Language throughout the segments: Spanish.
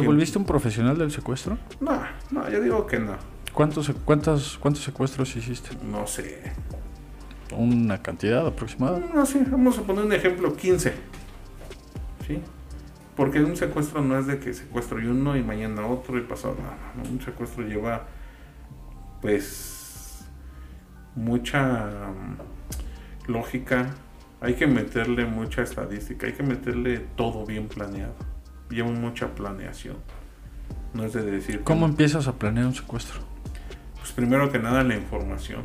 ¿Te volviste un profesional del secuestro? No, no, yo digo que no. ¿Cuántos, cuántos, ¿Cuántos secuestros hiciste? No sé. ¿Una cantidad aproximada? No, sí, vamos a poner un ejemplo, 15. ¿Sí? Porque un secuestro no es de que secuestro y uno y mañana otro y pasado nada. Un secuestro lleva, pues, mucha mm, lógica. Hay que meterle mucha estadística, hay que meterle todo bien planeado. Lleva mucha planeación. No es de decir... ¿Cómo empiezas a planear un secuestro? Pues primero que nada la información.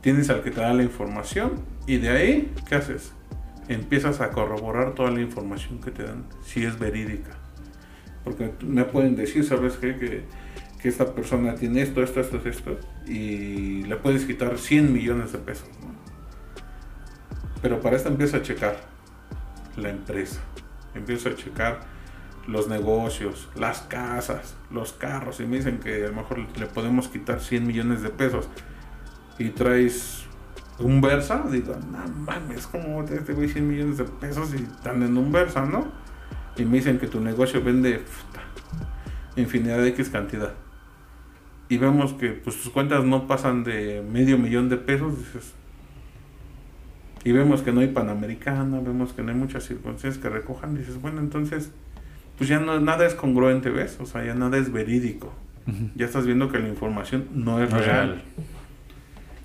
Tienes al que te da la información y de ahí, ¿qué haces? empiezas a corroborar toda la información que te dan, si es verídica. Porque me pueden decir, ¿sabes qué? Que, que esta persona tiene esto, esto, esto, esto, y le puedes quitar 100 millones de pesos. Pero para esto empieza a checar la empresa, empieza a checar los negocios, las casas, los carros, y me dicen que a lo mejor le podemos quitar 100 millones de pesos y traes un Versa, digo, no mames, como este güey 100 millones de pesos y están en un Versa, ¿no? Y me dicen que tu negocio vende infinidad de X cantidad. Y vemos que pues tus cuentas no pasan de medio millón de pesos, dices. Y vemos que no hay Panamericana, vemos que no hay muchas circunstancias que recojan, dices, bueno, entonces, pues ya no, nada es congruente, ¿ves? O sea, ya nada es verídico. Ya estás viendo que la información no es real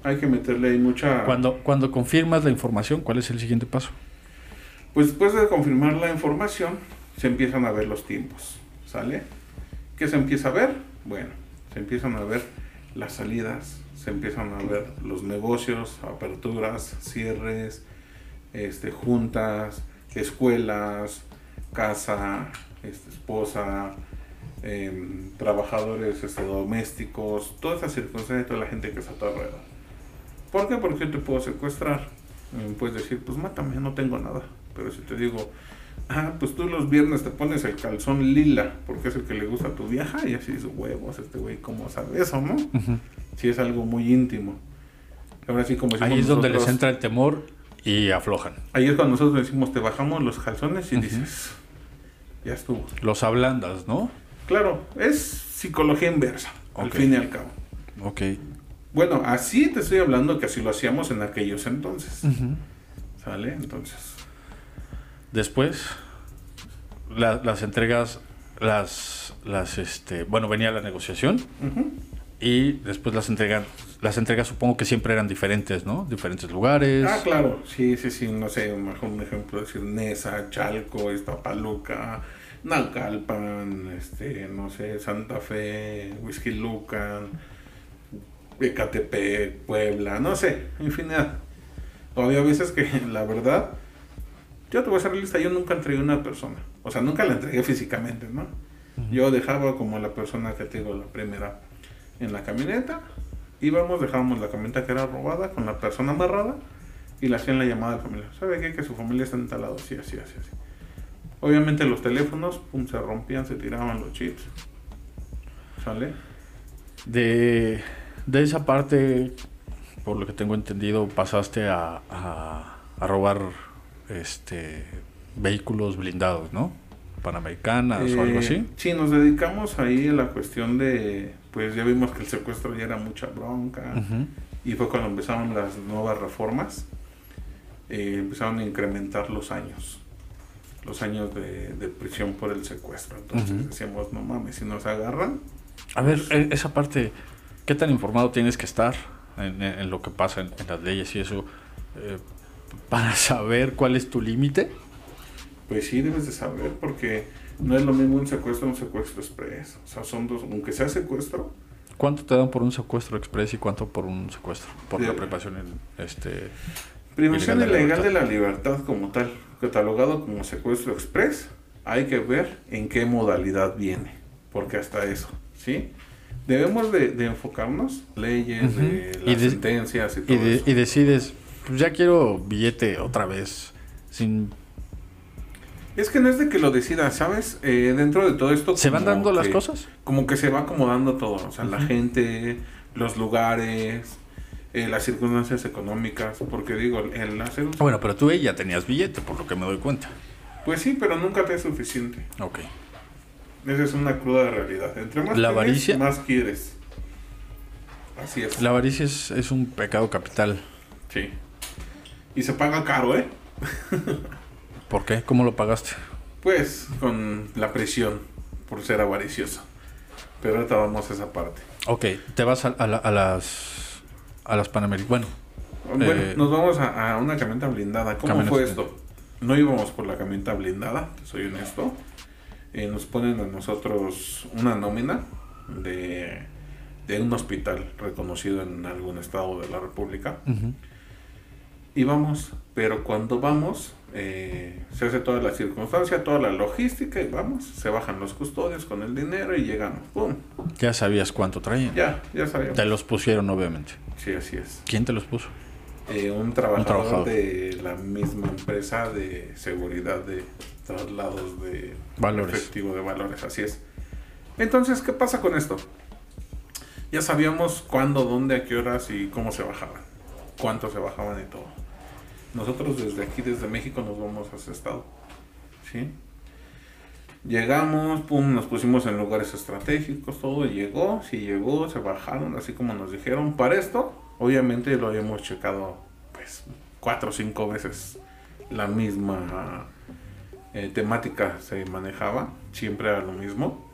hay que meterle ahí mucha... Cuando, cuando confirmas la información, ¿cuál es el siguiente paso? Pues después de confirmar la información, se empiezan a ver los tiempos, ¿sale? ¿Qué se empieza a ver? Bueno, se empiezan a ver las salidas, se empiezan a ver los negocios, aperturas, cierres, este, juntas, escuelas, casa, este, esposa, em, trabajadores este, domésticos, todas esas circunstancias, toda la gente que está a tu alrededor. ¿Por qué? Porque te puedo secuestrar. Puedes decir, pues mátame, no tengo nada. Pero si te digo, ah, pues tú los viernes te pones el calzón lila, porque es el que le gusta a tu vieja, y así es huevos, este güey, ¿cómo sabe eso, no? Si es algo muy íntimo. Ahora sí, como Ahí es donde les entra el temor y aflojan. Ahí es cuando nosotros decimos, te bajamos los calzones y dices, ya estuvo. Los ablandas, ¿no? Claro, es psicología inversa, al fin y al cabo. Ok. Bueno, así te estoy hablando que así lo hacíamos en aquellos entonces. ¿Sale? Entonces. Después, las entregas, las, las, este, bueno, venía la negociación y después las entregas, las entregas supongo que siempre eran diferentes, ¿no? Diferentes lugares. Ah, claro, sí, sí, sí, no sé, mejor un ejemplo, decir Nesa, Chalco, Paluca, Nalcalpan, este, no sé, Santa Fe, Whisky Lucan Ecatepec, Puebla, no sé, infinidad. Había veces que, la verdad, yo te voy a hacer lista, yo nunca entregué a una persona. O sea, nunca la entregué físicamente, ¿no? Yo dejaba como la persona que tengo la primera en la camioneta. Íbamos, dejábamos la camioneta que era robada con la persona amarrada y le hacían la llamada a la familia. ¿Sabe qué? Que su familia está instalada, sí, así, así, así. Obviamente los teléfonos, pum, se rompían, se tiraban los chips. ¿Sale? De de esa parte, por lo que tengo entendido, pasaste a, a, robar este vehículos blindados, ¿no? Panamericanas o algo así. Eh, sí, nos dedicamos ahí a la cuestión de, pues ya vimos que el secuestro ya era mucha bronca y fue cuando empezaron las nuevas reformas, eh, empezaron a incrementar los años, los años de, de, prisión por el secuestro. Entonces decíamos, no mames, si nos agarran. A ver, pues e, esa parte, ¿Qué tan informado tienes que estar en, lo que pasa en, las leyes y eso eh, para saber cuál es tu límite? Pues sí, debes de saber porque no es lo mismo un secuestro un secuestro express. O sea, son dos, aunque sea secuestro. ¿Cuánto te dan por un secuestro express y cuánto por un secuestro? Por la privación en este... Privación ilegal de la libertad como tal, catalogado como secuestro express, hay que ver en qué modalidad viene, porque hasta eso, ¿sí? debemos de, enfocarnos, leyes, las sentencias y todo y, y decides, pues ya quiero billete otra vez, sin... Es que no es de que lo decidas, ¿sabes? Eh, dentro de todo esto... ¿Se van dando las cosas? Como que se va acomodando todo, o sea, la gente, los lugares, eh, las circunstancias económicas, porque digo, el hacer... Bueno, pero tú ya tenías billete, por lo que me doy cuenta. Pues sí, pero nunca te es suficiente. Ok. Esa es una cruda realidad. Entre más La tienes, avaricia. más quieres. Así es. La avaricia es, es un pecado capital. Sí. Y se paga caro, ¿eh? ¿Por qué? ¿Cómo lo pagaste? Pues con la presión por ser avaricioso. Pero ahorita vamos a esa parte. Ok, te vas a, a la- a las a las Panaméricas. Bueno, Bueno, Eh, nos vamos a, a una camioneta blindada. ¿Cómo camioneta fue esto? No íbamos por la camioneta blindada, soy honesto. Eh, nos ponen a nosotros una nómina de, de un hospital reconocido en algún estado de la República. Y vamos, pero cuando vamos, eh, se hace toda la circunstancia, toda la logística y vamos, se bajan los custodios con el dinero y llegamos. ¡Pum! ya sabías cuánto traían. Ya, ya sabíamos. Te los pusieron, obviamente. Sí, así es. ¿Quién te los puso? Eh, un, trabajador trabajador. de la misma empresa de seguridad de traslados de Valores. efectivo de valores, así es. Entonces, ¿qué pasa con esto? Ya sabíamos cuándo, dónde, a qué horas y cómo se bajaban, cuánto se bajaban y todo. Nosotros desde aquí, desde México, nos vamos a ese estado. ¿Sí? Llegamos, pum, nos pusimos en lugares estratégicos, todo llegó, sí llegó, se bajaron, así como nos dijeron. Para esto, obviamente lo habíamos checado, pues, cuatro o cinco veces la misma eh, temática se manejaba, siempre era lo mismo.